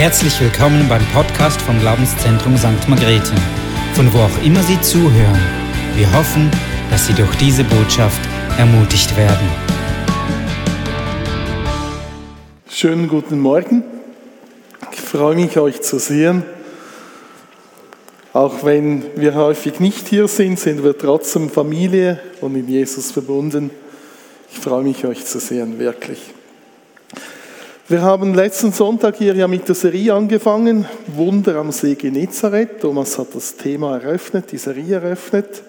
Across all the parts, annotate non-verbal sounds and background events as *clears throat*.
Herzlich willkommen beim Podcast vom Glaubenszentrum St. Margrethe, von wo auch immer Sie zuhören. Wir hoffen, dass Sie durch diese Botschaft ermutigt werden. Schönen guten Morgen. Ich freue mich, euch zu sehen. Auch wenn wir häufig nicht hier sind, sind wir trotzdem Familie und in Jesus verbunden. Ich freue mich, euch zu sehen, wirklich. Wir haben letzten Sonntag hier ja mit der Serie angefangen, Wunder am See Genezareth. Thomas hat das Thema eröffnet, die Serie eröffnet.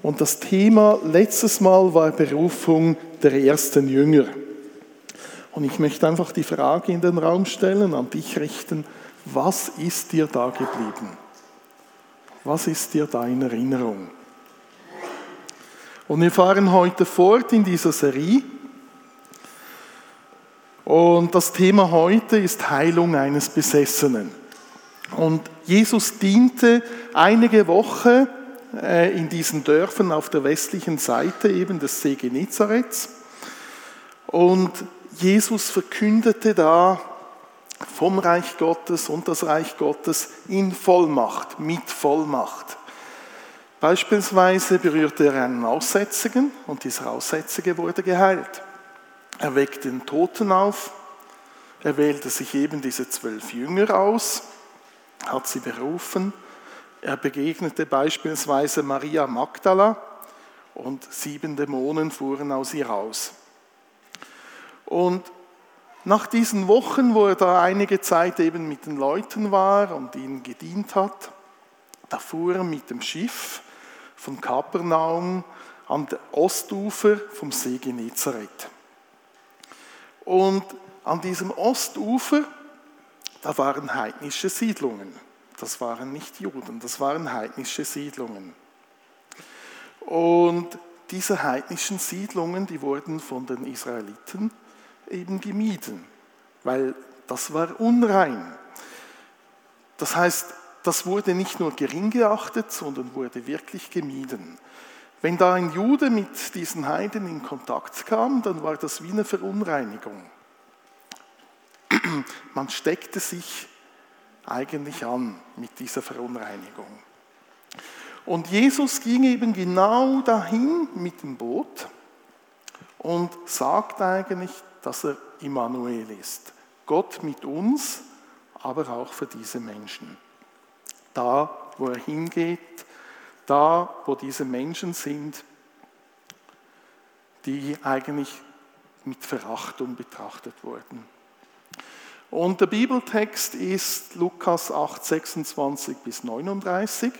Und das Thema letztes Mal war Berufung der ersten Jünger. Und ich möchte einfach die Frage in den Raum stellen, an dich richten, was ist dir da geblieben? Was ist dir da in Erinnerung? Und wir fahren heute fort in dieser Serie und das Thema heute ist Heilung eines Besessenen. Und Jesus diente einige Wochen äh, in diesen Dörfern auf der westlichen Seite eben des See Genezareth. Und Jesus verkündete da vom Reich Gottes und das Reich Gottes in Vollmacht, mit Vollmacht. Beispielsweise berührte er einen Aussätzigen und dieser Aussätzige wurde geheilt. Er weckt den Toten auf. Er wählte sich eben diese zwölf Jünger aus, hat sie berufen. Er begegnete beispielsweise Maria Magdala und sieben Dämonen fuhren aus ihr raus. Und nach diesen Wochen, wo er da einige Zeit eben mit den Leuten war und ihnen gedient hat, da fuhr er mit dem Schiff von Kapernaum an der Ostufer vom See Genezareth. Und an diesem Ostufer, da waren heidnische Siedlungen. Das waren nicht Juden, das waren heidnische Siedlungen. Und diese heidnischen Siedlungen, die wurden von den Israeliten eben gemieden, weil das war unrein. Das heißt, das wurde nicht nur gering geachtet, sondern wurde wirklich gemieden. Wenn da ein Jude mit diesen Heiden in Kontakt kam, dann war das wie eine Verunreinigung. *clears throat* Man steckte sich eigentlich an mit dieser Verunreinigung. Und Jesus ging eben genau dahin mit dem Boot und sagt eigentlich, dass er Immanuel ist. Gott mit uns, aber auch für diese Menschen. Da, wo er hingeht, da, wo diese Menschen sind, die eigentlich mit Verachtung betrachtet wurden. Und der Bibeltext ist Lukas 8, 26 bis 39.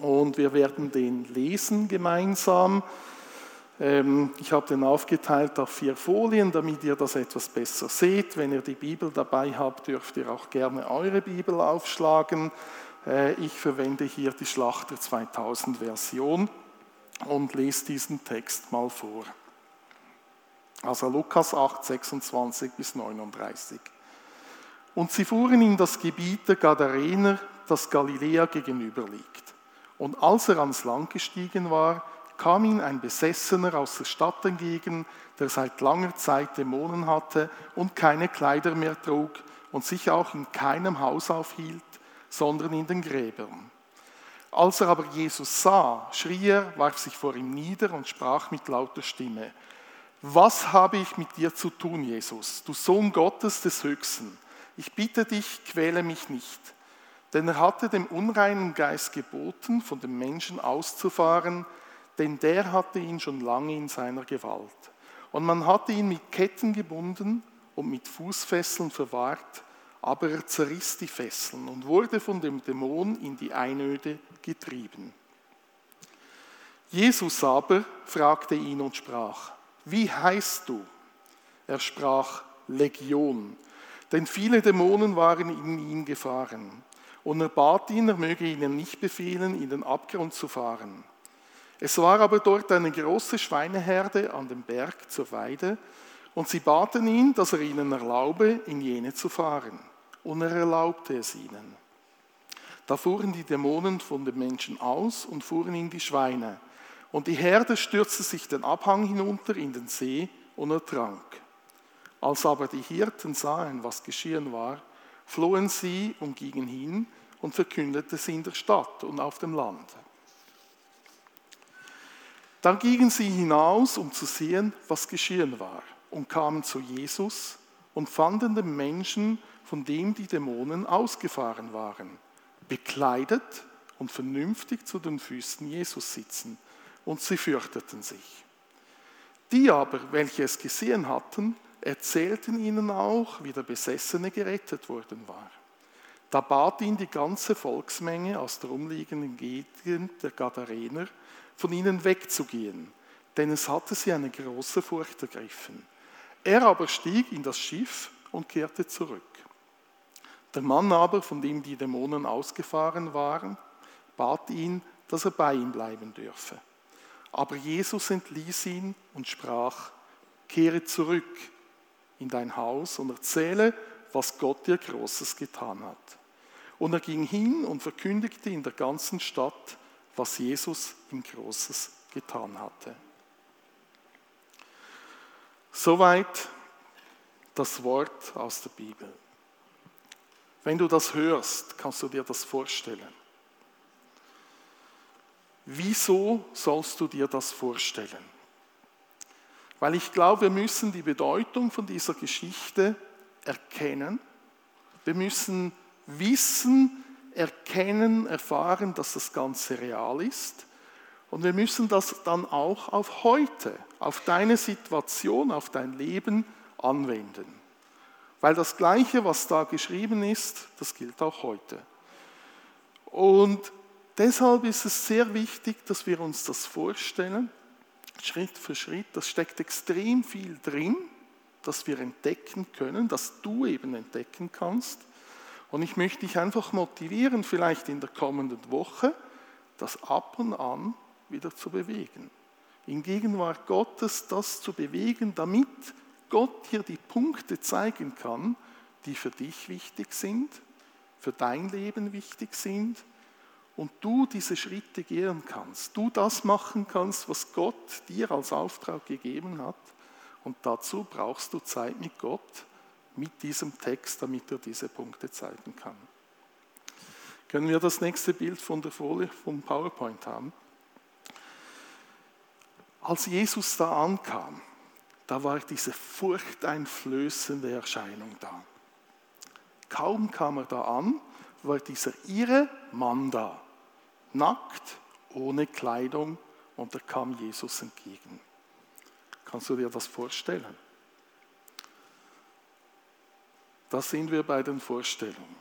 Und wir werden den lesen gemeinsam. Ähm, ich habe den aufgeteilt auf vier Folien, damit ihr das etwas besser seht. Wenn ihr die Bibel dabei habt, dürft ihr auch gerne eure Bibel aufschlagen. Äh, ich verwende hier die Schlachter 2000 Version und lese diesen Text mal vor. Also Lukas 8, 26 bis 39. Und sie fuhren in das Gebiet der Gadarener, das Galiläa gegenüber liegt. Und als er ans Land gestiegen war, kam ihm ein Besessener aus der Stadt entgegen, der seit langer Zeit Dämonen hatte und keine Kleider mehr trug und sich auch in keinem Haus aufhielt, sondern in den Gräbern. Als er aber Jesus sah, schrie er, warf sich vor ihm nieder und sprach mit lauter Stimme, was habe ich mit dir zu tun, Jesus, du Sohn Gottes des Höchsten? Ich bitte dich, quäle mich nicht. Denn er hatte dem unreinen Geist geboten, von dem Menschen auszufahren, denn der hatte ihn schon lange in seiner Gewalt. Und man hatte ihn mit Ketten gebunden und mit Fußfesseln verwahrt, aber er zerriss die Fesseln und wurde von dem Dämon in die Einöde getrieben. Jesus aber fragte ihn und sprach, wie heißt du? Er sprach, Legion, denn viele Dämonen waren in ihn gefahren. Und er bat ihn, er möge ihnen nicht befehlen, in den Abgrund zu fahren. Es war aber dort eine große Schweineherde an dem Berg zur Weide, und sie baten ihn, dass er ihnen erlaube, in jene zu fahren und er erlaubte es ihnen. Da fuhren die Dämonen von den Menschen aus und fuhren in die Schweine. Und die Herde stürzte sich den Abhang hinunter in den See und ertrank. Als aber die Hirten sahen, was geschehen war, flohen sie und gingen hin und verkündeten sie in der Stadt und auf dem Land. Dann gingen sie hinaus, um zu sehen, was geschehen war, und kamen zu Jesus und fanden den Menschen, von dem die Dämonen ausgefahren waren, bekleidet und vernünftig zu den Füßen Jesus sitzen, und sie fürchteten sich. Die aber, welche es gesehen hatten, erzählten ihnen auch, wie der Besessene gerettet worden war. Da bat ihn die ganze Volksmenge aus der umliegenden Gegend der Gadarener, von ihnen wegzugehen, denn es hatte sie eine große Furcht ergriffen. Er aber stieg in das Schiff und kehrte zurück. Der Mann aber, von dem die Dämonen ausgefahren waren, bat ihn, dass er bei ihm bleiben dürfe. Aber Jesus entließ ihn und sprach, kehre zurück in dein Haus und erzähle, was Gott dir Großes getan hat. Und er ging hin und verkündigte in der ganzen Stadt, was Jesus ihm Großes getan hatte. Soweit das Wort aus der Bibel. Wenn du das hörst, kannst du dir das vorstellen. Wieso sollst du dir das vorstellen? Weil ich glaube, wir müssen die Bedeutung von dieser Geschichte erkennen. Wir müssen wissen, erkennen, erfahren, dass das Ganze real ist. Und wir müssen das dann auch auf heute, auf deine Situation, auf dein Leben anwenden. Weil das Gleiche, was da geschrieben ist, das gilt auch heute. Und deshalb ist es sehr wichtig, dass wir uns das vorstellen Schritt für Schritt. Das steckt extrem viel drin, dass wir entdecken können, dass du eben entdecken kannst. Und ich möchte dich einfach motivieren, vielleicht in der kommenden Woche, das ab und an wieder zu bewegen. In Gegenwart Gottes das zu bewegen, damit Gott dir die Punkte zeigen kann, die für dich wichtig sind, für dein Leben wichtig sind und du diese Schritte gehen kannst, du das machen kannst, was Gott dir als Auftrag gegeben hat. Und dazu brauchst du Zeit mit Gott, mit diesem Text, damit er diese Punkte zeigen kann. Können wir das nächste Bild von der Folie vom PowerPoint haben? Als Jesus da ankam, da war diese furchteinflößende Erscheinung da. Kaum kam er da an, war dieser irre Mann da nackt, ohne Kleidung und da kam Jesus entgegen. Kannst du dir das vorstellen? Da sind wir bei den Vorstellungen.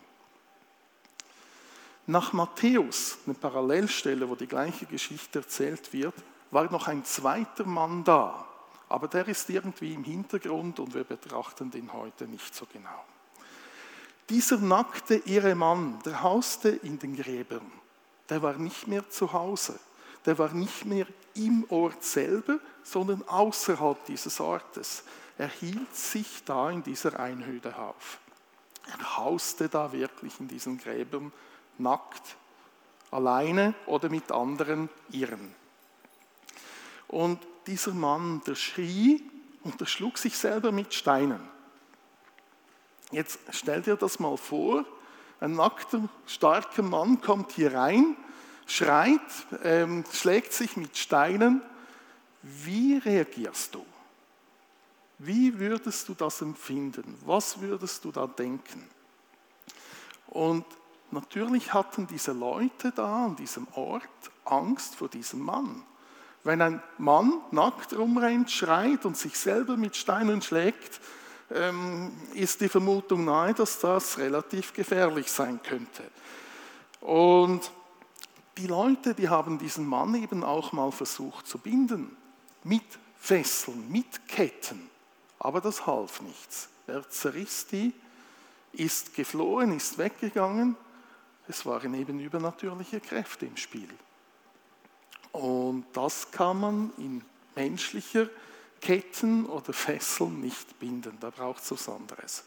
Nach Matthäus, eine Parallelstelle, wo die gleiche Geschichte erzählt wird, war noch ein zweiter Mann da. Aber der ist irgendwie im Hintergrund und wir betrachten den heute nicht so genau. Dieser nackte irre Mann, der hauste in den Gräbern der war nicht mehr zu Hause. Der war nicht mehr im Ort selber, sondern außerhalb dieses Ortes. Er hielt sich da in dieser Einhöhle auf. Er hauste da wirklich in diesen Gräbern nackt, alleine oder mit anderen Irren. Und dieser Mann, der schrie und der schlug sich selber mit Steinen. Jetzt stell dir das mal vor, ein nackter, starker Mann kommt hier rein, schreit, ähm, schlägt sich mit Steinen. Wie reagierst du? Wie würdest du das empfinden? Was würdest du da denken? Und natürlich hatten diese Leute da an diesem Ort Angst vor diesem Mann. Wenn ein Mann nackt rumrennt, schreit und sich selber mit Steinen schlägt, ähm, ist die Vermutung nahe, dass das relativ gefährlich sein könnte. Und die Leute, die haben diesen Mann eben auch mal versucht zu binden, mit Fesseln, mit Ketten, aber das half nichts. Er zerriss die, ist geflohen, ist weggegangen. Es waren eben übernatürliche Kräfte im Spiel. Und das kann man in menschlicher Ketten oder Fesseln nicht binden. Da braucht es was anderes.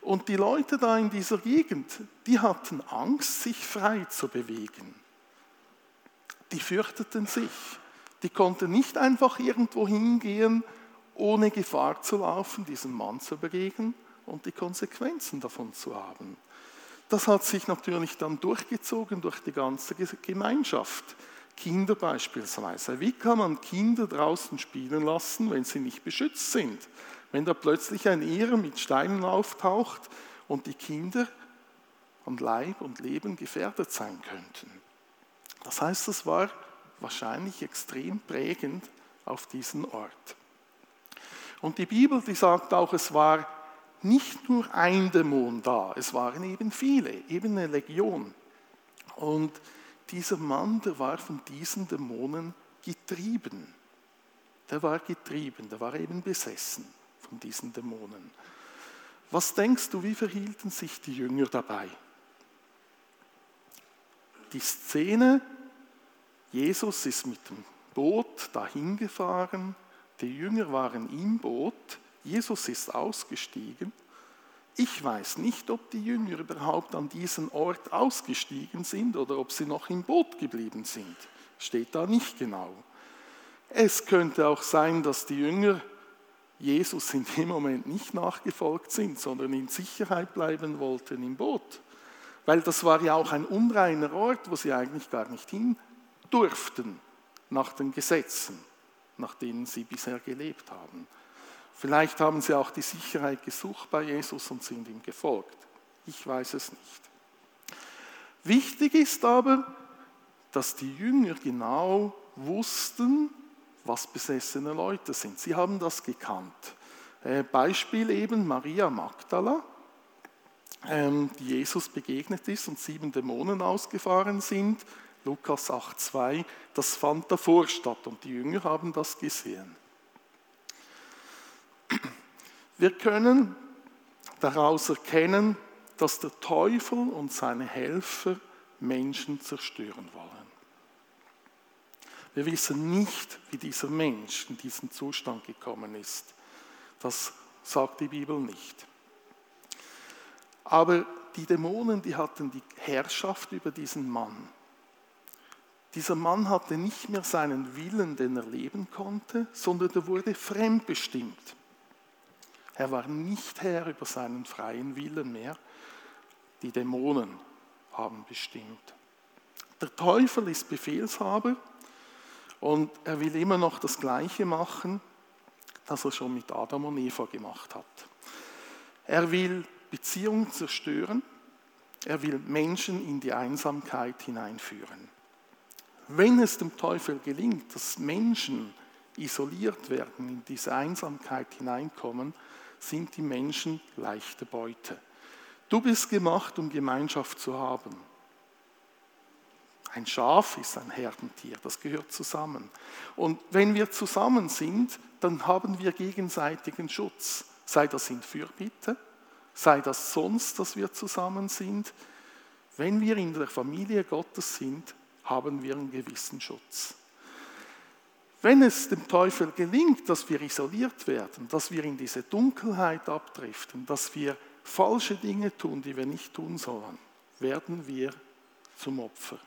Und die Leute da in dieser Gegend, die hatten Angst, sich frei zu bewegen. Die fürchteten sich. Die konnten nicht einfach irgendwo hingehen, ohne Gefahr zu laufen, diesem Mann zu begegnen, und die Konsequenzen davon zu haben. Das hat sich natürlich dann durchgezogen durch die ganze Gemeinschaft. Kinder beispielsweise. Wie kann man Kinder draußen spielen lassen, wenn sie nicht beschützt sind? Wenn da plötzlich ein Irr mit Steinen auftaucht und die Kinder an Leib und Leben gefährdet sein könnten. Das heißt, es war wahrscheinlich extrem prägend auf diesen Ort. Und die Bibel, die sagt auch, es war nicht nur ein Dämon da, es waren eben viele, eben eine Legion. Und dieser Mann, der war von diesen Dämonen getrieben. Der war getrieben, der war eben besessen von diesen Dämonen. Was denkst du, wie verhielten sich die Jünger dabei? Die Szene, Jesus ist mit dem Boot dahin gefahren, die Jünger waren im Boot, Jesus ist ausgestiegen. Ich weiß nicht, ob die Jünger überhaupt an diesem Ort ausgestiegen sind oder ob sie noch im Boot geblieben sind. Steht da nicht genau. Es könnte auch sein, dass die Jünger Jesus in dem Moment nicht nachgefolgt sind, sondern in Sicherheit bleiben wollten im Boot. Weil das war ja auch ein unreiner Ort, wo sie eigentlich gar nicht hin durften nach den Gesetzen, nach denen sie bisher gelebt haben. Vielleicht haben sie auch die Sicherheit gesucht bei Jesus und sind ihm gefolgt. Ich weiß es nicht. Wichtig ist aber, dass die Jünger genau wussten, was besessene Leute sind. Sie haben das gekannt. Äh, Beispiel eben Maria Magdala, ähm, die Jesus begegnet ist und sieben Dämonen ausgefahren sind. Lukas 8,2, das fand davor statt und die Jünger haben das gesehen. Wir können daraus erkennen, dass der Teufel und seine Helfer Menschen zerstören wollen. Wir wissen nicht, wie dieser Mensch in diesen Zustand gekommen ist. Das sagt die Bibel nicht. Aber die Dämonen, die hatten die Herrschaft über diesen Mann. Dieser Mann hatte nicht mehr seinen Willen, den er leben konnte, sondern er wurde fremdbestimmt. Er war nicht Herr über seinen freien Willen mehr. Die Dämonen haben bestimmt. Der Teufel ist Befehlshaber und er will immer noch das Gleiche machen, das er schon mit Adam und Eva gemacht hat. Er will Beziehungen zerstören. Er will Menschen in die Einsamkeit hineinführen. Wenn es dem Teufel gelingt, dass Menschen isoliert werden, in diese Einsamkeit hineinkommen, sind die Menschen leichte Beute. Du bist gemacht, um Gemeinschaft zu haben. Ein Schaf ist ein Herdentier, das gehört zusammen. Und wenn wir zusammen sind, dann haben wir gegenseitigen Schutz. Sei das in Fürbitte, sei das sonst, dass wir zusammen sind. Wenn wir in der Familie Gottes sind, haben wir einen gewissen Schutz. Wenn es dem Teufel gelingt, dass wir isoliert werden, dass wir in diese Dunkelheit abdriften, dass wir falsche Dinge tun, die wir nicht tun sollen, werden wir zum Opfer.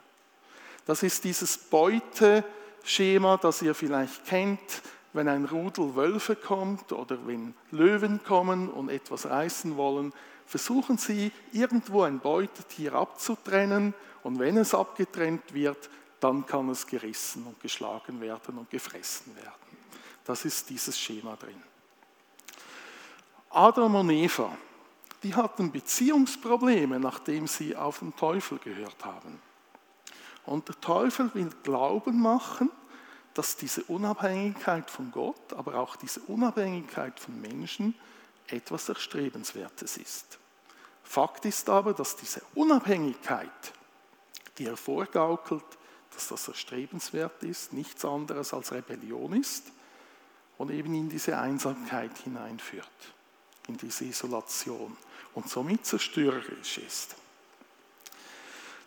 Das ist dieses Beuteschema, das ihr vielleicht kennt, wenn ein Rudel Wölfe kommt oder wenn Löwen kommen und etwas reißen wollen, versuchen sie irgendwo ein Beutetier abzutrennen und wenn es abgetrennt wird, dann kann es gerissen und geschlagen werden und gefressen werden. Das ist dieses Schema drin. Adam und Eva, die hatten Beziehungsprobleme, nachdem sie auf den Teufel gehört haben. Und der Teufel will Glauben machen, dass diese Unabhängigkeit von Gott, aber auch diese Unabhängigkeit von Menschen etwas Erstrebenswertes ist. Fakt ist aber, dass diese Unabhängigkeit, die er vorgaukelt, dass das erstrebenswert ist, nichts anderes als Rebellion ist und eben in diese Einsamkeit hineinführt, in diese Isolation und somit zerstörerisch ist.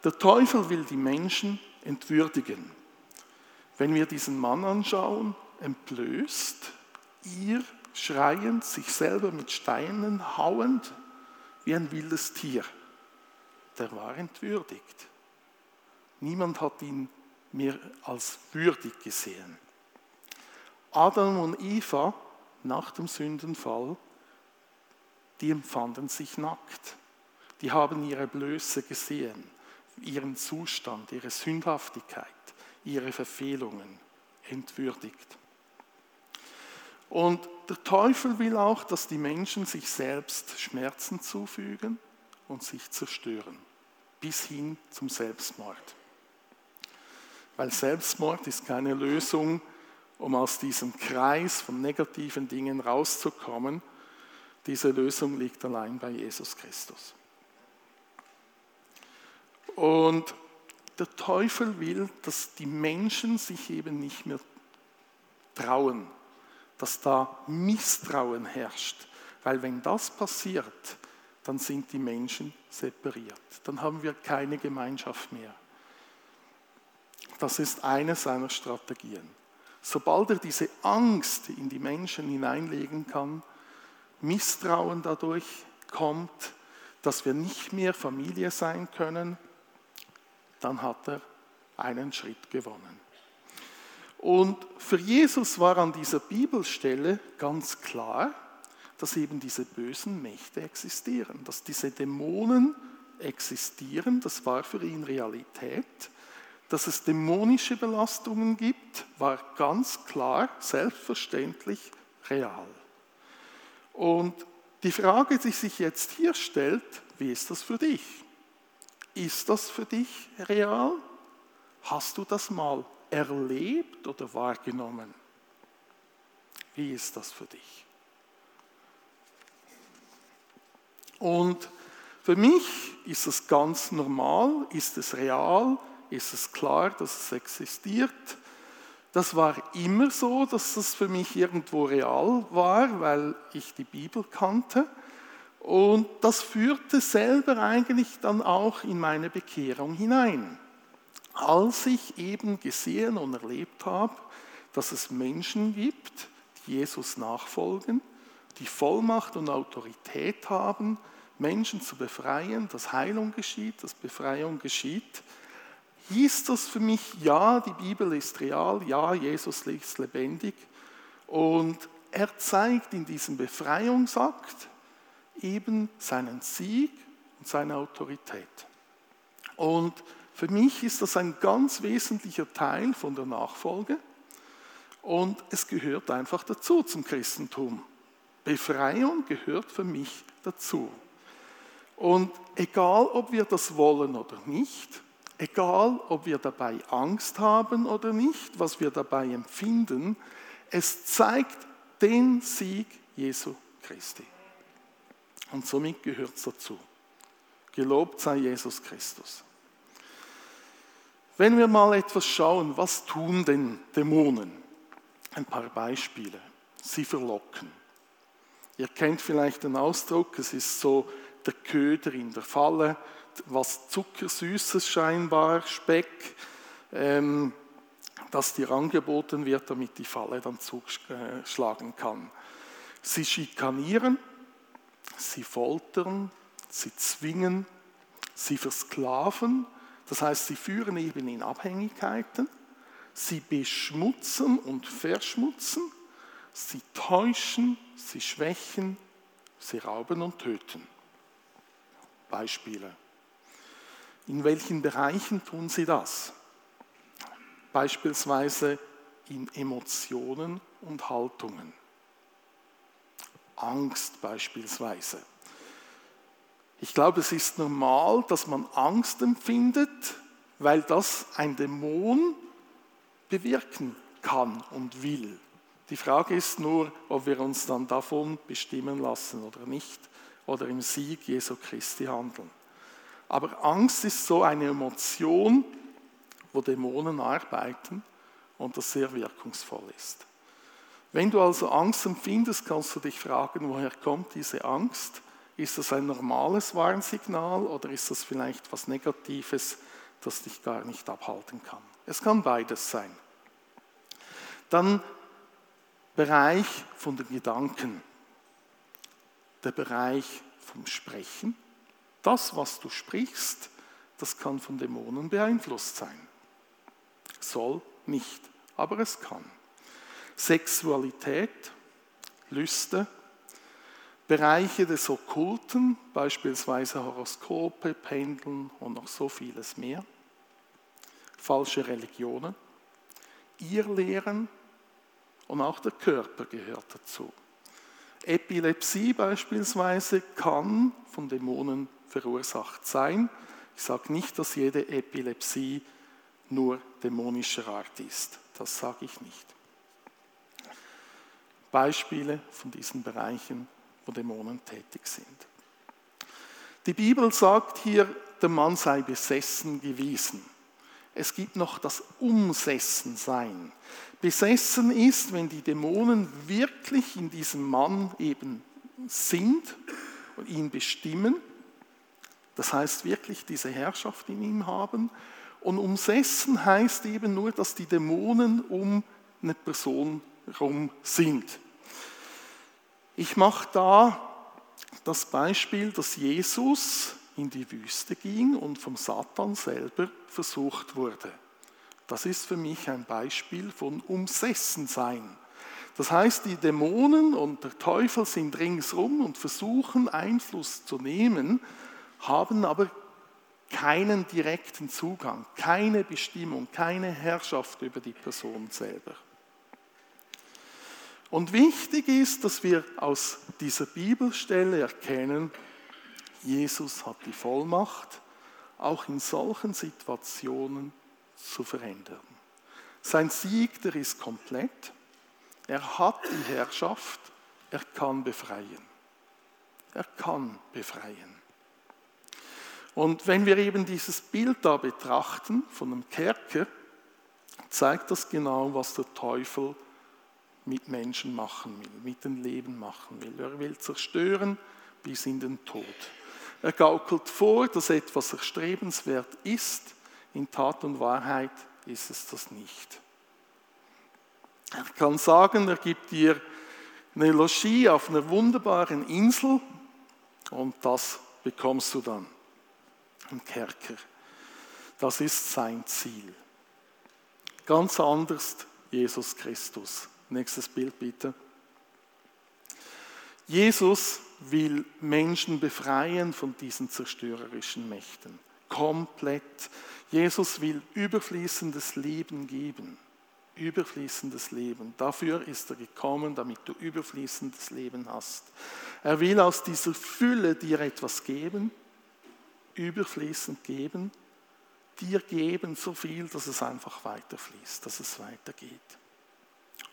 Der Teufel will die Menschen entwürdigen. Wenn wir diesen Mann anschauen, entblößt, ihr schreiend, sich selber mit Steinen hauend, wie ein wildes Tier. Der war entwürdigt. Niemand hat ihn mehr als würdig gesehen. Adam und Eva nach dem Sündenfall, die empfanden sich nackt. Die haben ihre Blöße gesehen, ihren Zustand, ihre Sündhaftigkeit, ihre Verfehlungen entwürdigt. Und der Teufel will auch, dass die Menschen sich selbst Schmerzen zufügen und sich zerstören, bis hin zum Selbstmord. Weil Selbstmord ist keine Lösung, um aus diesem Kreis von negativen Dingen rauszukommen. Diese Lösung liegt allein bei Jesus Christus. Und der Teufel will, dass die Menschen sich eben nicht mehr trauen, dass da Misstrauen herrscht. Weil wenn das passiert, dann sind die Menschen separiert. Dann haben wir keine Gemeinschaft mehr. Das ist eine seiner Strategien. Sobald er diese Angst in die Menschen hineinlegen kann, Misstrauen dadurch kommt, dass wir nicht mehr Familie sein können, dann hat er einen Schritt gewonnen. Und für Jesus war an dieser Bibelstelle ganz klar, dass eben diese bösen Mächte existieren, dass diese Dämonen existieren, das war für ihn Realität. Dass es dämonische Belastungen gibt, war ganz klar, selbstverständlich real. Und die Frage, die sich jetzt hier stellt, wie ist das für dich? Ist das für dich real? Hast du das mal erlebt oder wahrgenommen? Wie ist das für dich? Und für mich ist es ganz normal, ist es real, ist es klar, dass es existiert. Das war immer so, dass es für mich irgendwo real war, weil ich die Bibel kannte. Und das führte selber eigentlich dann auch in meine Bekehrung hinein. Als ich eben gesehen und erlebt habe, dass es Menschen gibt, die Jesus nachfolgen, die Vollmacht und Autorität haben, Menschen zu befreien, dass Heilung geschieht, dass Befreiung geschieht, hieß das für mich, ja, die Bibel ist real, ja, Jesus ist lebendig. Und er zeigt in diesem Befreiungsakt, eben seinen Sieg und seine Autorität. Und für mich ist das ein ganz wesentlicher Teil von der Nachfolge und es gehört einfach dazu zum Christentum. Befreiung gehört für mich dazu. Und egal, ob wir das wollen oder nicht, egal, ob wir dabei Angst haben oder nicht, was wir dabei empfinden, es zeigt den Sieg Jesu Christi. Und somit gehört es dazu. Gelobt sei Jesus Christus. Wenn wir mal etwas schauen, was tun denn Dämonen? Ein paar Beispiele. Sie verlocken. Ihr kennt vielleicht den Ausdruck, es ist so der Köder in der Falle, was Zuckersüßes scheinbar, Speck, ähm, das dir angeboten wird, damit die Falle dann zuschlagen kann. Sie schikanieren, sie foltern, sie zwingen, sie versklaven, das heißt, sie führen eben in Abhängigkeiten, sie beschmutzen und verschmutzen, sie täuschen, sie schwächen, sie rauben und töten. Beispiele. In welchen Bereichen tun sie das? Beispielsweise in Emotionen und Haltungen. Angst beispielsweise. Ich glaube, es ist normal, dass man Angst empfindet, weil das ein Dämon bewirken kann und will. Die Frage ist nur, ob wir uns dann davon bestimmen lassen oder nicht oder im Sieg Jesu Christi handeln. Aber Angst ist so eine Emotion, wo Dämonen arbeiten und das sehr wirkungsvoll ist. Wenn du also Angst empfindest, kannst du dich fragen, woher kommt diese Angst? Ist das ein normales Warnsignal oder ist das vielleicht was Negatives, das dich gar nicht abhalten kann? Es kann beides sein. Dann Bereich von den Gedanken, der Bereich vom Sprechen. Das, was du sprichst, das kann von Dämonen beeinflusst sein. Soll nicht, aber es kann. Sexualität, Lüste, Bereiche des Okkulten, beispielsweise Horoskope, Pendeln und noch so vieles mehr. Falsche Religionen, Irrlehren und auch der Körper gehört dazu. Epilepsie beispielsweise kann von Dämonen verursacht sein. Ich sage nicht, dass jede Epilepsie nur dämonischer Art ist. Das sage ich nicht. Beispiele von diesen Bereichen, wo Dämonen tätig sind. Die Bibel sagt hier, der Mann sei besessen gewesen. Es gibt noch das Umsessensein. Besessen ist, wenn die Dämonen wirklich in diesem Mann eben sind und ihn bestimmen. Das heißt wirklich diese Herrschaft in ihm haben. Und umsessen heißt eben nur, dass die Dämonen um eine Person herum sind. Ich mache da das Beispiel, dass Jesus in die Wüste ging und vom Satan selber versucht wurde. Das ist für mich ein Beispiel von Umsessensein. Das heißt, die Dämonen und der Teufel sind ringsrum und versuchen Einfluss zu nehmen, haben aber keinen direkten Zugang, keine Bestimmung, keine Herrschaft über die Person selber. Und wichtig ist, dass wir aus dieser Bibelstelle erkennen, Jesus hat die Vollmacht, auch in solchen Situationen zu verändern. Sein Sieg, der ist komplett. Er hat die Herrschaft, er kann befreien. Er kann befreien. Und wenn wir eben dieses Bild da betrachten von einem Kerker, zeigt das genau, was der Teufel mit Menschen machen will, mit dem Leben machen will. Er will zerstören bis in den Tod. Er gaukelt vor, dass etwas erstrebenswert ist. In Tat und Wahrheit ist es das nicht. Er kann sagen, er gibt dir eine Logis auf einer wunderbaren Insel und das bekommst du dann im Kerker. Das ist sein Ziel. Ganz anders Jesus Christus. Nächstes Bild bitte. Jesus will Menschen befreien von diesen zerstörerischen Mächten. Komplett. Jesus will überfließendes Leben geben. Überfließendes Leben. Dafür ist er gekommen, damit du überfließendes Leben hast. Er will aus dieser Fülle dir etwas geben, überfließend geben, dir geben so viel, dass es einfach weiterfließt, dass es weitergeht.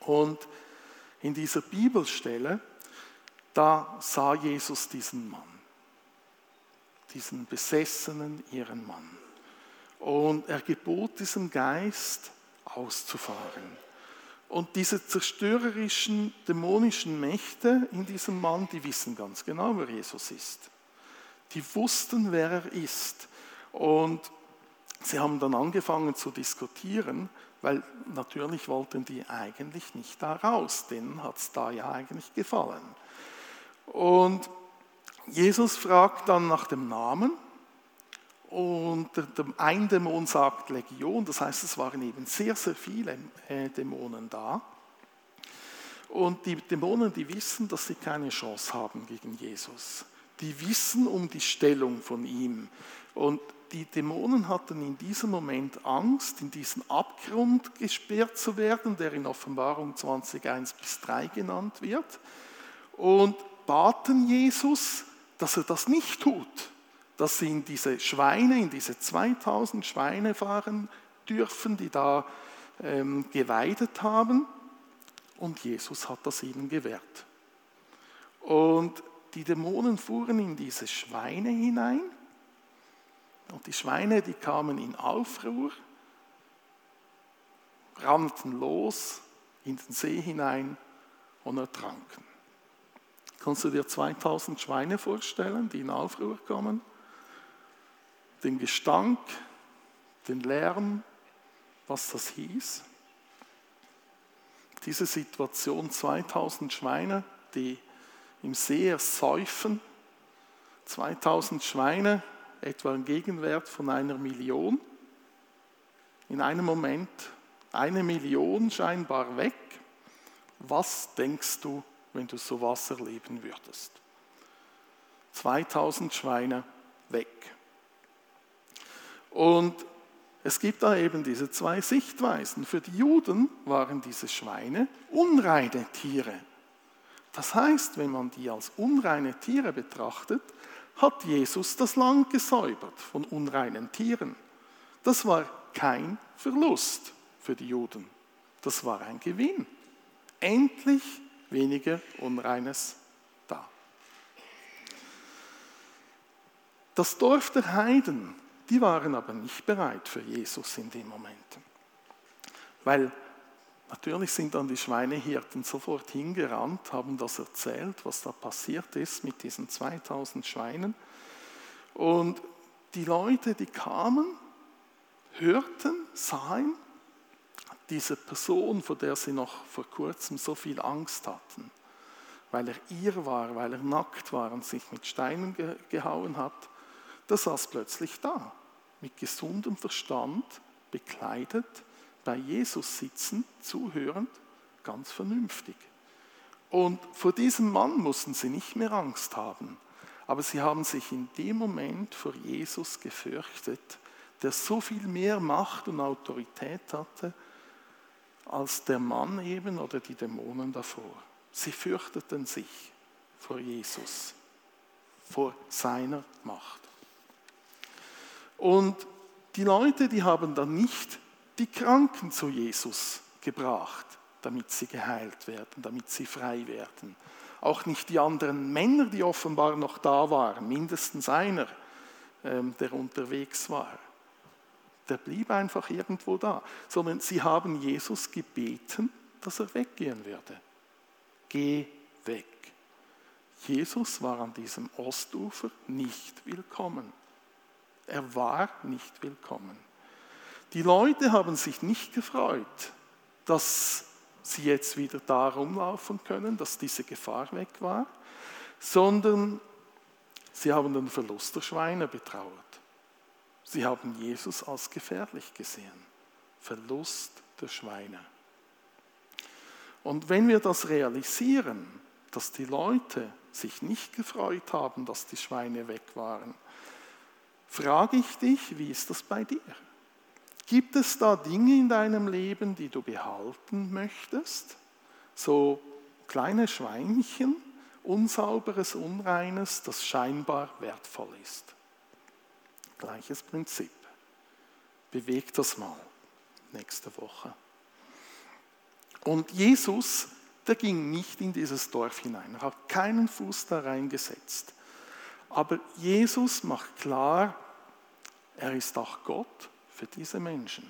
Und in dieser Bibelstelle, da sah Jesus diesen Mann, diesen besessenen ihren Mann. Und er gebot diesem Geist auszufahren. Und diese zerstörerischen, dämonischen Mächte in diesem Mann, die wissen ganz genau, wer Jesus ist. Die wussten, wer er ist. Und sie haben dann angefangen zu diskutieren, weil natürlich wollten die eigentlich nicht da raus, denen hat es da ja eigentlich gefallen. Und Jesus fragt dann nach dem Namen und ein Dämon sagt Legion, das heißt, es waren eben sehr, sehr viele äh, Dämonen da. Und die Dämonen, die wissen, dass sie keine Chance haben gegen Jesus. Die wissen um die Stellung von ihm. Und die Dämonen hatten in diesem Moment Angst, in diesen Abgrund gesperrt zu werden, der in Offenbarung 20, 1 bis 3 genannt wird, und baten Jesus, dass er das nicht tut, dass sie in diese Schweine, in diese 2000 Schweine fahren dürfen, die da ähm, geweidet haben. Und Jesus hat das ihnen gewährt. Und die Dämonen fuhren in diese Schweine hinein und die Schweine, die kamen in Aufruhr, rannten los in den See hinein und ertranken. Kannst du dir 2000 Schweine vorstellen, die in Aufruhr kommen? Den Gestank, den Lärm, was das hieß. Diese Situation, 2000 Schweine, die im See ersäufen, 2000 Schweine, etwa ein Gegenwert von einer Million. In einem Moment eine Million scheinbar weg. Was denkst du, wenn du sowas erleben würdest? 2000 Schweine weg. Und es gibt da eben diese zwei Sichtweisen. Für die Juden waren diese Schweine unreine Tiere. Das heißt, wenn man die als unreine Tiere betrachtet, hat Jesus das Land gesäubert von unreinen Tieren. Das war kein Verlust für die Juden. Das war ein Gewinn. Endlich weniger Unreines da. Das Dorf der Heiden, die waren aber nicht bereit für Jesus in dem Moment. Weil natürlich sind dann die Schweinehirten sofort hingerannt, haben das erzählt, was da passiert ist mit diesen 2000 Schweinen. Und die Leute, die kamen, hörten, sahen diese Person, vor der sie noch vor kurzem so viel Angst hatten, weil er ihr war, weil er nackt war und sich mit Steinen ge gehauen hat, der saß plötzlich da, mit gesundem Verstand, bekleidet, bei Jesus sitzen, zuhörend, ganz vernünftig. Und vor diesem Mann mussten sie nicht mehr Angst haben, aber sie haben sich in dem Moment vor Jesus gefürchtet, der so viel mehr Macht und Autorität hatte als der Mann eben oder die Dämonen davor. Sie fürchteten sich vor Jesus, vor seiner Macht. Und die Leute, die haben dann nicht die Kranken zu Jesus gebracht, damit sie geheilt werden, damit sie frei werden. Auch nicht die anderen Männer, die offenbar noch da waren, mindestens einer, ähm, der unterwegs war der blieb einfach irgendwo da, sondern sie haben Jesus gebeten, dass er weggehen würde. Geh weg. Jesus war an diesem Ostufer nicht willkommen. Er war nicht willkommen. Die Leute haben sich nicht gefreut, dass sie jetzt wieder da rumlaufen können, dass diese Gefahr weg war, sondern sie haben den Verlust der Schweine betrauert. Sie haben Jesus als gefährlich gesehen. Verlust der Schweine. Und wenn wir das realisieren, dass die Leute sich nicht gefreut haben, dass die Schweine weg waren, frage ich dich, wie ist das bei dir? Gibt es da Dinge in deinem Leben, die du behalten möchtest? So kleine Schweinchen, unsauberes, unreines, das scheinbar wertvoll ist. Gleiches Prinzip. Bewegt das mal nächste Woche. Und Jesus, der ging nicht in dieses Dorf hinein, er hat keinen Fuß da reingesetzt. Aber Jesus macht klar, er ist auch Gott für diese Menschen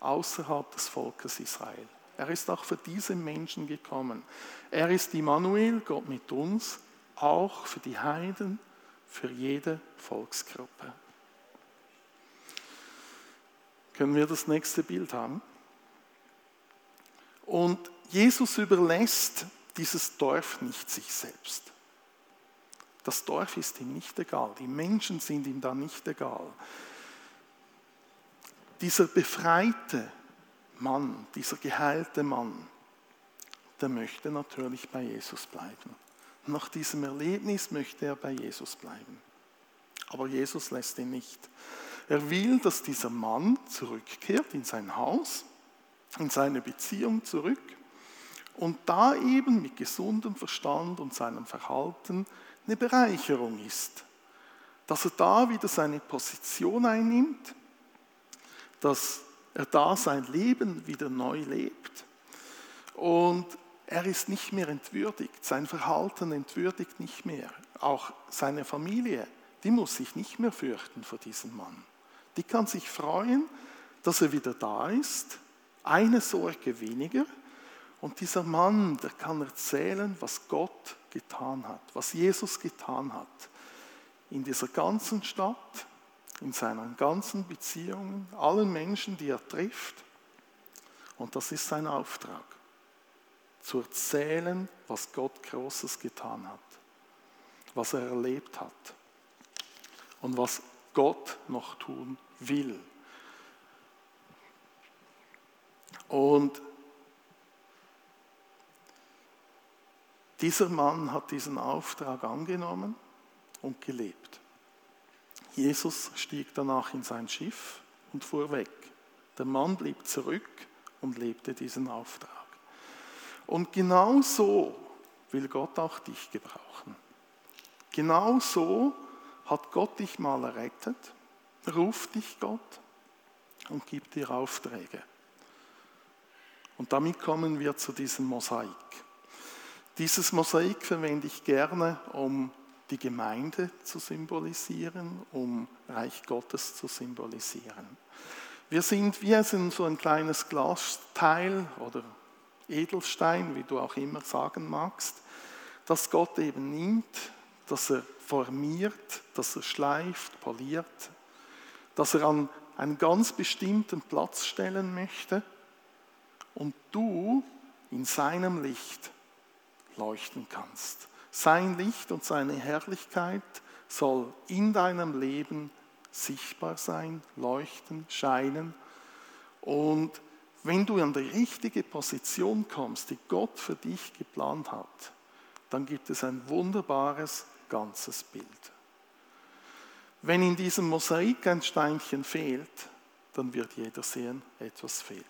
außerhalb des Volkes Israel. Er ist auch für diese Menschen gekommen. Er ist Immanuel, Gott mit uns, auch für die Heiden, für jede Volksgruppe. Können wir das nächste Bild haben? Und Jesus überlässt dieses Dorf nicht sich selbst. Das Dorf ist ihm nicht egal, die Menschen sind ihm da nicht egal. Dieser befreite Mann, dieser geheilte Mann, der möchte natürlich bei Jesus bleiben. Nach diesem Erlebnis möchte er bei Jesus bleiben. Aber Jesus lässt ihn nicht. Er will, dass dieser Mann zurückkehrt in sein Haus, in seine Beziehung zurück und da eben mit gesundem Verstand und seinem Verhalten eine Bereicherung ist. Dass er da wieder seine Position einnimmt, dass er da sein Leben wieder neu lebt. Und er ist nicht mehr entwürdigt, sein Verhalten entwürdigt nicht mehr. Auch seine Familie, die muss sich nicht mehr fürchten vor diesem Mann die kann sich freuen, dass er wieder da ist. Eine Sorge weniger. Und dieser Mann, der kann erzählen, was Gott getan hat, was Jesus getan hat. In dieser ganzen Stadt, in seinen ganzen Beziehungen, allen Menschen, die er trifft. Und das ist sein Auftrag. Zu erzählen, was Gott Großes getan hat. Was er erlebt hat. Und was Gott noch tun will. Und dieser Mann hat diesen Auftrag angenommen und gelebt. Jesus stieg danach in sein Schiff und fuhr weg. Der Mann blieb zurück und lebte diesen Auftrag. Und genau so will Gott auch dich gebrauchen. Genau so hat Gott dich mal errettet, ruft dich Gott und gibt dir Aufträge. Und damit kommen wir zu diesem Mosaik. Dieses Mosaik verwende ich gerne, um die Gemeinde zu symbolisieren, um Reich Gottes zu symbolisieren. Wir sind, wir sind so ein kleines Glasteil oder Edelstein, wie du auch immer sagen magst, das Gott eben nimmt, dass er formiert, dass er schleift, poliert, dass er an einen ganz bestimmten Platz stellen möchte und du in seinem Licht leuchten kannst. Sein Licht und seine Herrlichkeit soll in deinem Leben sichtbar sein, leuchten, scheinen. Und wenn du an die richtige Position kommst, die Gott für dich geplant hat, dann gibt es ein wunderbares ganzes Bild. Wenn in diesem Mosaik ein Steinchen fehlt, dann wird jeder sehen, etwas fehlt.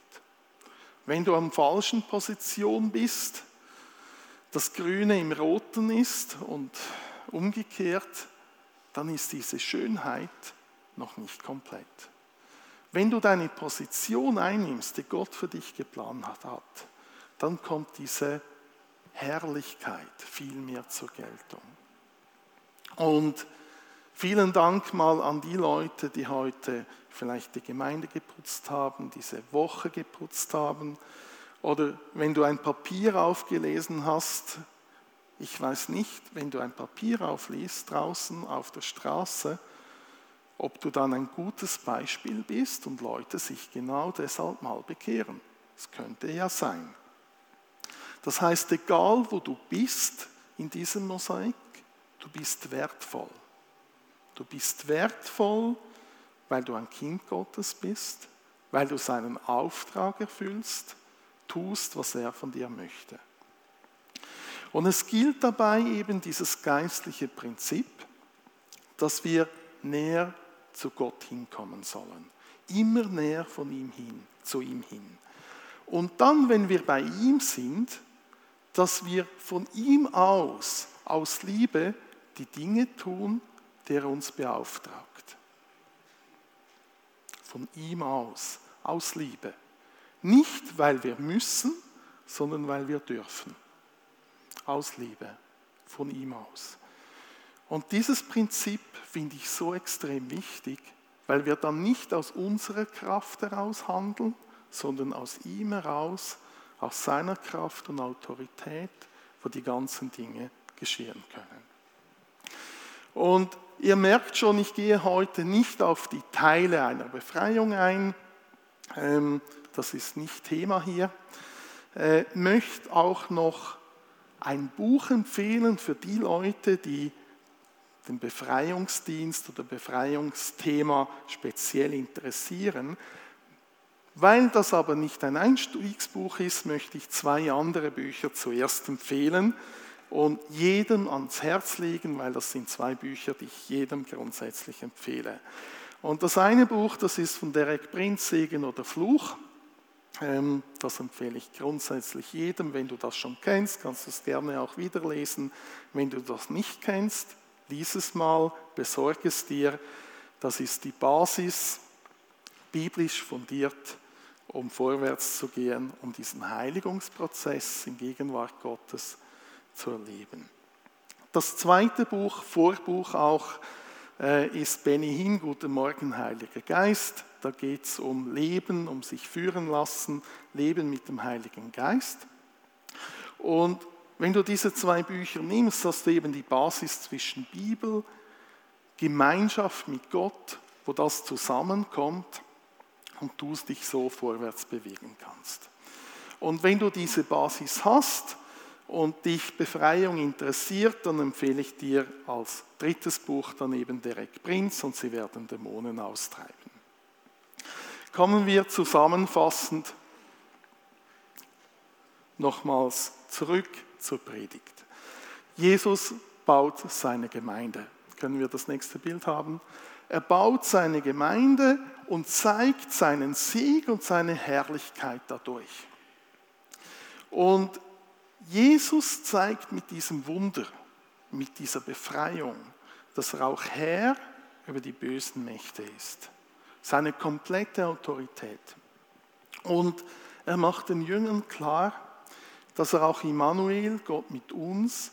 Wenn du am falschen Position bist, das Grüne im Roten ist und umgekehrt, dann ist diese Schönheit noch nicht komplett. Wenn du deine Position einnimmst, die Gott für dich geplant hat, dann kommt diese Herrlichkeit viel mehr zur Geltung. Und vielen Dank mal an die Leute, die heute vielleicht die Gemeinde geputzt haben, diese Woche geputzt haben. Oder wenn du ein Papier aufgelesen hast, ich weiß nicht, wenn du ein Papier aufliest draußen auf der Straße, ob du dann ein gutes Beispiel bist und Leute sich genau deshalb mal bekehren. Das könnte ja sein. Das heißt, egal wo du bist in diesem Mosaik, du bist wertvoll. Du bist wertvoll, weil du ein Kind Gottes bist, weil du seinen Auftrag erfüllst, tust, was er von dir möchte. Und es gilt dabei eben dieses geistliche Prinzip, dass wir näher zu Gott hinkommen sollen. Immer näher von ihm hin, zu ihm hin. Und dann, wenn wir bei ihm sind, dass wir von ihm aus, aus Liebe, die Dinge tun, die er uns beauftragt. Von ihm aus, aus Liebe. Nicht, weil wir müssen, sondern weil wir dürfen. Aus Liebe, von ihm aus. Und dieses Prinzip finde ich so extrem wichtig, weil wir dann nicht aus unserer Kraft heraus handeln, sondern aus ihm heraus, aus seiner Kraft und Autorität, wo die ganzen Dinge geschehen können. Und ihr merkt schon, ich gehe heute nicht auf die Teile einer Befreiung ein, ähm, das ist nicht Thema hier, äh, möchte auch noch ein Buch empfehlen für die Leute, die den Befreiungsdienst oder Befreiungsthema speziell interessieren. Weil das aber nicht ein Einstiegsbuch ist, möchte ich zwei andere Bücher zuerst empfehlen und jedem ans Herz legen, weil das sind zwei Bücher, die ich jedem grundsätzlich empfehle. Und das eine Buch, das ist von Derek Prinz, Segen oder Fluch. Ähm, das empfehle ich grundsätzlich jedem. Wenn du das schon kennst, kannst du es gerne auch wieder lesen. Wenn du das nicht kennst, lies es mal, besorge es dir. Das ist die Basis, biblisch fundiert, um vorwärts zu gehen, um diesen Heiligungsprozess in Gegenwart Gottes zu erleben. Das zweite Buch, Vorbuch auch, ist Benny Guten Morgen, Heiliger Geist. Da geht es um Leben, um sich führen lassen, Leben mit dem Heiligen Geist. Und wenn du diese zwei Bücher nimmst, hast du eben die Basis zwischen Bibel, Gemeinschaft mit Gott, wo das zusammenkommt und du dich so vorwärts bewegen kannst. Und wenn du diese Basis hast, und dich Befreiung interessiert, dann empfehle ich dir als drittes Buch daneben Derek Prinz und sie werden Dämonen austreiben. Kommen wir zusammenfassend nochmals zurück zur Predigt. Jesus baut seine Gemeinde können wir das nächste Bild haben. Er baut seine Gemeinde und zeigt seinen Sieg und seine Herrlichkeit dadurch. Und Jesus zeigt mit diesem Wunder, mit dieser Befreiung, dass er auch Herr über die bösen Mächte ist. Seine komplette Autorität. Und er macht den Jüngern klar, dass er auch Immanuel, Gott mit uns,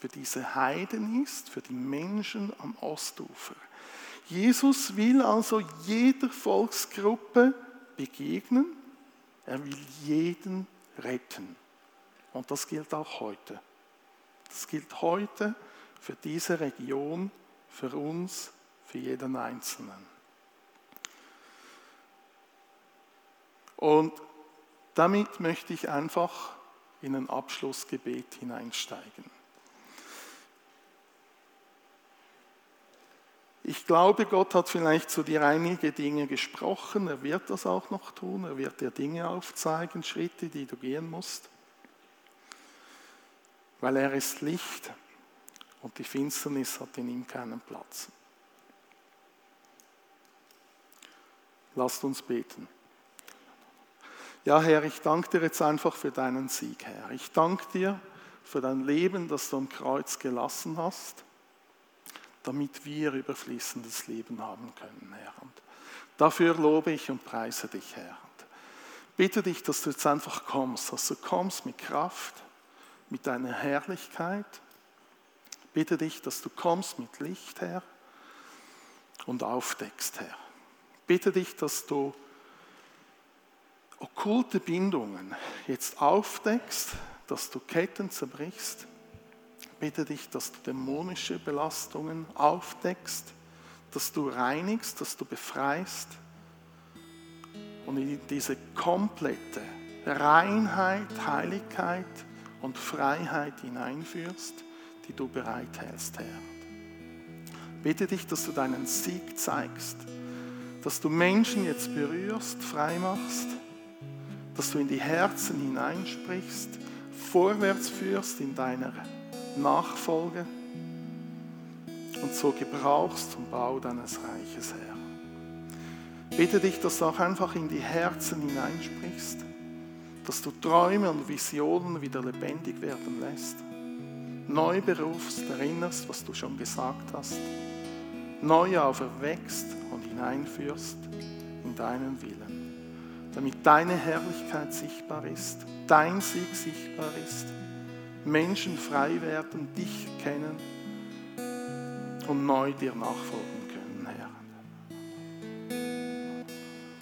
für diese Heiden ist, für die Menschen am Ostufer. Jesus will also jeder Volksgruppe begegnen. Er will jeden retten. Und das gilt auch heute. Das gilt heute für diese Region, für uns, für jeden Einzelnen. Und damit möchte ich einfach in ein Abschlussgebet hineinsteigen. Ich glaube, Gott hat vielleicht zu dir einige Dinge gesprochen. Er wird das auch noch tun. Er wird dir Dinge aufzeigen, Schritte, die du gehen musst. Weil er ist Licht und die Finsternis hat in ihm keinen Platz. Lasst uns beten. Ja, Herr, ich danke dir jetzt einfach für deinen Sieg, Herr. Ich danke dir für dein Leben, das du am Kreuz gelassen hast, damit wir überfließendes Leben haben können, Herr. Und dafür lobe ich und preise dich, Herr. Und bitte dich, dass du jetzt einfach kommst, dass du kommst mit Kraft, mit deiner Herrlichkeit. Bitte dich, dass du kommst mit Licht, Herr, und aufdeckst, Herr. Bitte dich, dass du okkulte Bindungen jetzt aufdeckst, dass du Ketten zerbrichst. Bitte dich, dass du dämonische Belastungen aufdeckst, dass du reinigst, dass du befreist und in diese komplette Reinheit, Heiligkeit und Freiheit hineinführst, die du bereithältst, Herr. Bitte dich, dass du deinen Sieg zeigst, dass du Menschen jetzt berührst, frei machst dass du in die Herzen hineinsprichst, vorwärts führst in deiner Nachfolge und so gebrauchst zum Bau deines Reiches, Herr. Bitte dich, dass du auch einfach in die Herzen hineinsprichst, dass du Träume und Visionen wieder lebendig werden lässt, neu berufst, erinnerst, was du schon gesagt hast, neu auferweckst und hineinführst in deinen Willen. Damit deine Herrlichkeit sichtbar ist, dein Sieg sichtbar ist, Menschen frei werden, dich kennen und neu dir nachfolgen.